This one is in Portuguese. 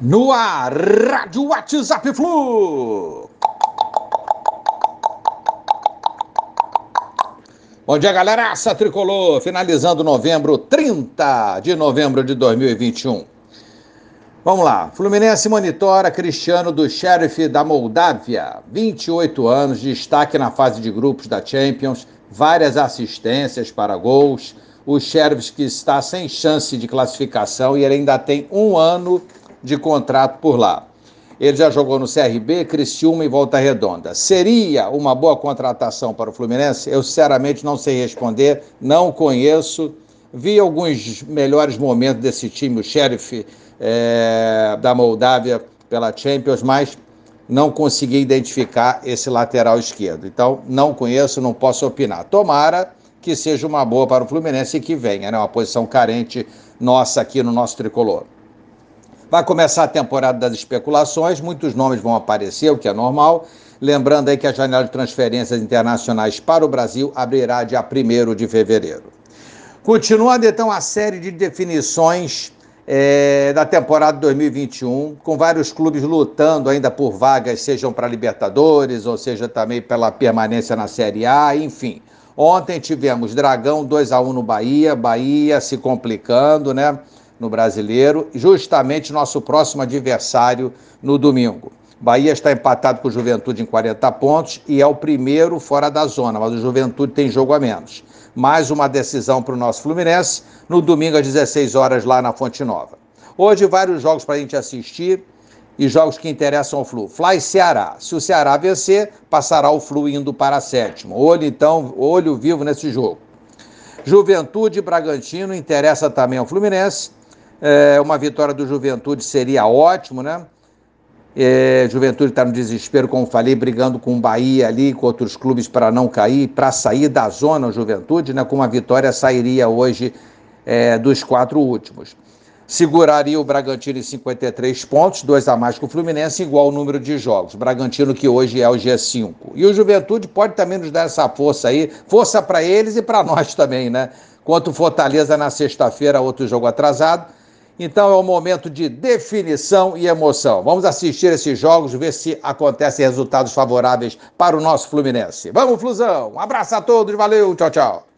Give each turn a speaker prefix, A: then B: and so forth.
A: No ar, Rádio WhatsApp Flu. Bom dia, galera. Essa tricolor, finalizando novembro, 30 de novembro de 2021. Vamos lá. Fluminense monitora Cristiano do Sheriff da Moldávia, 28 anos, destaque na fase de grupos da Champions, várias assistências para gols. O Sheriff que está sem chance de classificação e ele ainda tem um ano de contrato por lá. Ele já jogou no CRB, Criciúma e Volta Redonda. Seria uma boa contratação para o Fluminense? Eu sinceramente não sei responder, não conheço. Vi alguns melhores momentos desse time, o Sheriff é, da Moldávia pela Champions, mas não consegui identificar esse lateral esquerdo. Então, não conheço, não posso opinar. Tomara que seja uma boa para o Fluminense e que venha, né? Uma posição carente nossa aqui no nosso tricolor. Vai começar a temporada das especulações, muitos nomes vão aparecer, o que é normal. Lembrando aí que a janela de transferências internacionais para o Brasil abrirá dia 1 de fevereiro. Continuando então a série de definições é, da temporada 2021, com vários clubes lutando ainda por vagas, sejam para Libertadores, ou seja também pela permanência na Série A, enfim. Ontem tivemos Dragão 2 a 1 no Bahia, Bahia se complicando, né? No brasileiro, justamente nosso próximo adversário no domingo. Bahia está empatado com o Juventude em 40 pontos e é o primeiro fora da zona, mas o Juventude tem jogo a menos. Mais uma decisão para o nosso Fluminense no domingo às 16 horas lá na Fonte Nova. Hoje, vários jogos para a gente assistir e jogos que interessam ao Flu. Fly Ceará. Se o Ceará vencer, passará o Flu indo para a sétima. Olho, então, olho vivo nesse jogo. Juventude Bragantino interessa também ao Fluminense é, uma vitória do Juventude seria ótimo, né? É, Juventude está no desespero, como falei, brigando com o Bahia ali, com outros clubes para não cair, para sair da zona, o Juventude, né? Com uma vitória sairia hoje é, dos quatro últimos. Seguraria o Bragantino em 53 pontos, dois a mais que o Fluminense, igual o número de jogos. Bragantino que hoje é o G5. E o Juventude pode também nos dar essa força aí, força para eles e para nós também, né? Quanto Fortaleza na sexta-feira, outro jogo atrasado então é um momento de definição e emoção. Vamos assistir esses jogos, ver se acontecem resultados favoráveis para o nosso Fluminense. Vamos, Flusão! Um abraço a todos, valeu, tchau, tchau.